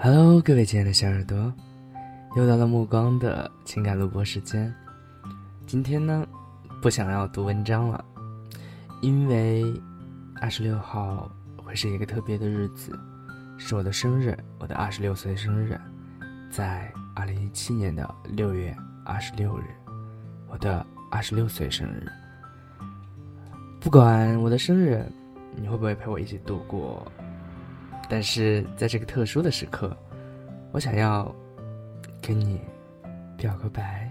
Hello，各位亲爱的小耳朵，又到了目光的情感录播时间。今天呢，不想要读文章了，因为二十六号会是一个特别的日子，是我的生日，我的二十六岁生日，在二零一七年的六月二十六日，我的二十六岁生日。不管我的生日，你会不会陪我一起度过？但是在这个特殊的时刻，我想要跟你表个白。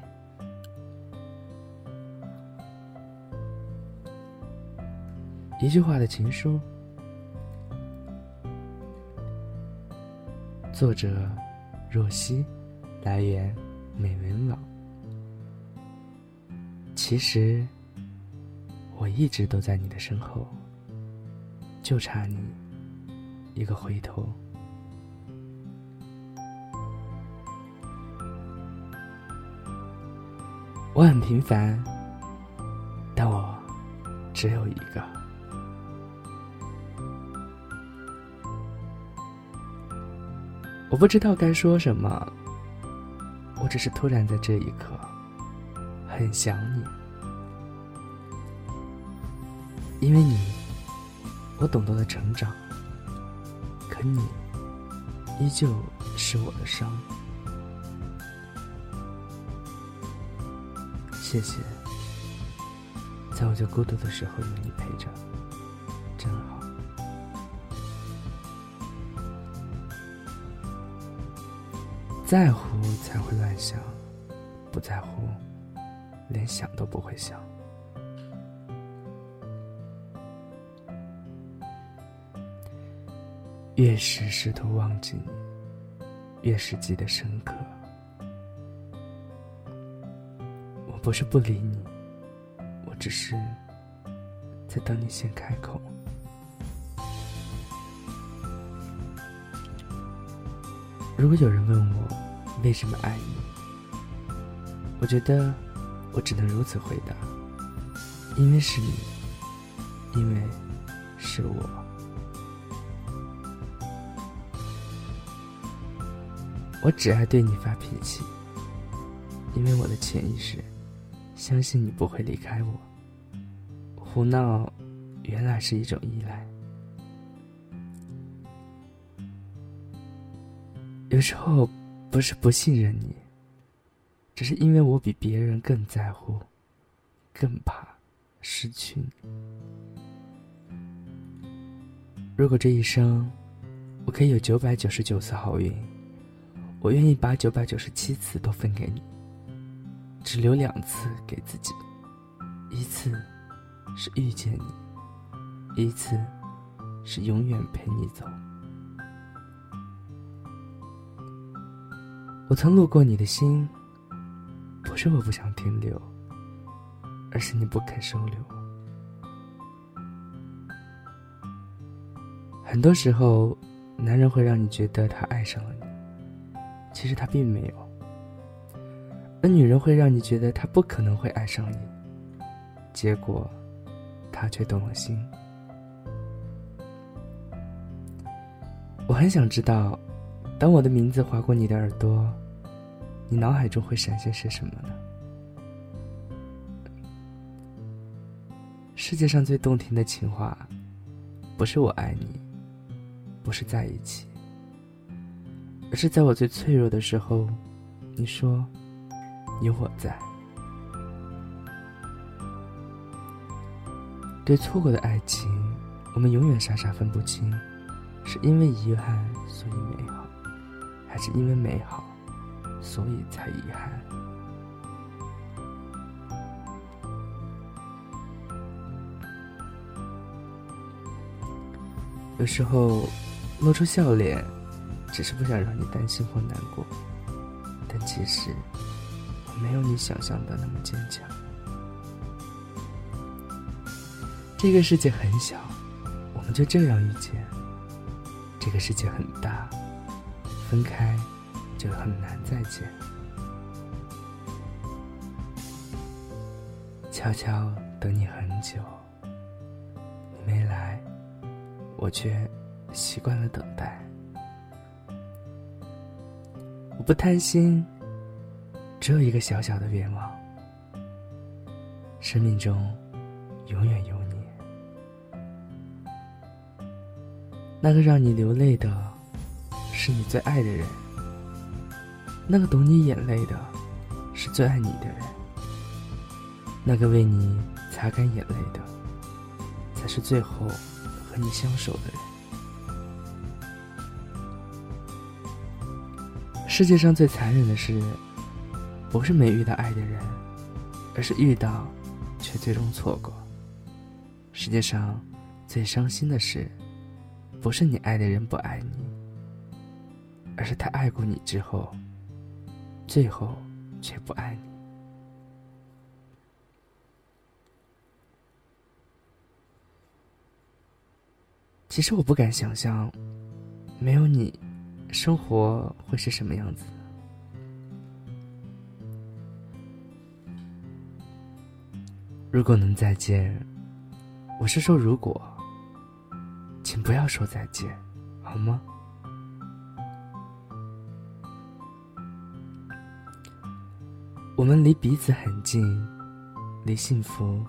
一句话的情书，作者若曦，来源美文网。其实我一直都在你的身后，就差你。一个回头，我很平凡，但我只有一个。我不知道该说什么，我只是突然在这一刻很想你，因为你，我懂得了成长。可你依旧是我的伤，谢谢，在我最孤独的时候有你陪着，真好。在乎才会乱想，不在乎，连想都不会想。越是试图忘记你，越是记得深刻。我不是不理你，我只是在等你先开口。如果有人问我为什么爱你，我觉得我只能如此回答：因为是你，因为是我。我只爱对你发脾气，因为我的潜意识相信你不会离开我。胡闹原来是一种依赖，有时候不是不信任你，只是因为我比别人更在乎，更怕失去你。如果这一生我可以有九百九十九次好运。我愿意把九百九十七次都分给你，只留两次给自己。一次是遇见你，一次是永远陪你走。我曾路过你的心，不是我不想停留，而是你不肯收留。很多时候，男人会让你觉得他爱上了你。其实他并没有，而女人会让你觉得他不可能会爱上你，结果他却动了心。我很想知道，当我的名字划过你的耳朵，你脑海中会闪现些什么呢？世界上最动听的情话，不是我爱你，不是在一起。而是在我最脆弱的时候，你说有我在。对错过的爱情，我们永远傻傻分不清，是因为遗憾所以美好，还是因为美好所以才遗憾？有时候露出笑脸。只是不想让你担心或难过，但其实我没有你想象的那么坚强。这个世界很小，我们就这样遇见；这个世界很大，分开就很难再见。悄悄等你很久，你没来，我却习惯了等待。不贪心，只有一个小小的愿望：生命中永远有你。那个让你流泪的，是你最爱的人；那个懂你眼泪的，是最爱你的人；那个为你擦干眼泪的，才是最后和你相守的人。世界上最残忍的事，不是没遇到爱的人，而是遇到，却最终错过。世界上最伤心的事。不是你爱的人不爱你，而是他爱过你之后，最后却不爱你。其实我不敢想象，没有你，生活会是什么样子。如果能再见，我是说如果。请不要说再见，好吗？我们离彼此很近，离幸福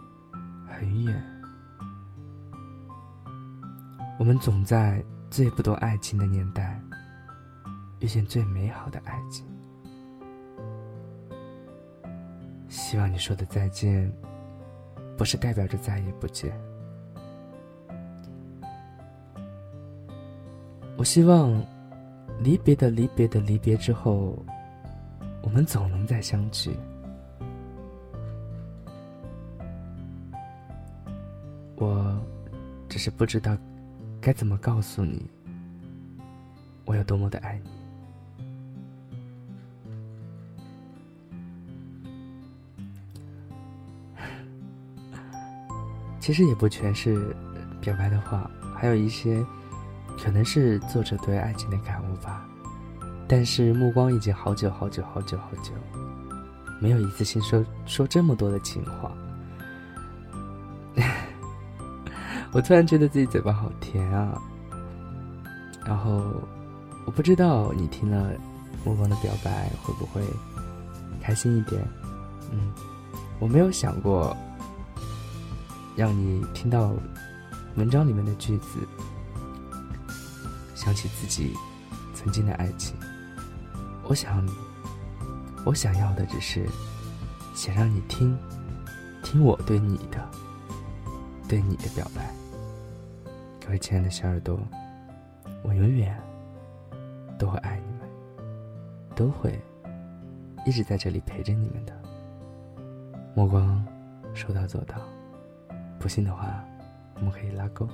很远。我们总在最不懂爱情的年代，遇见最美好的爱情。希望你说的再见，不是代表着再也不见。我希望，离别的离别的离别之后，我们总能再相聚。我只是不知道该怎么告诉你，我有多么的爱你。其实也不全是表白的话，还有一些。可能是作者对爱情的感悟吧，但是目光已经好久好久好久好久，没有一次性说说这么多的情话。我突然觉得自己嘴巴好甜啊！然后我不知道你听了目光的表白会不会开心一点？嗯，我没有想过让你听到文章里面的句子。想起自己曾经的爱情，我想，我想要的只是想让你听，听我对你的，对你的表白。各位亲爱的小耳朵，我永远都会爱你们，都会一直在这里陪着你们的。目光说到做到，不信的话，我们可以拉钩。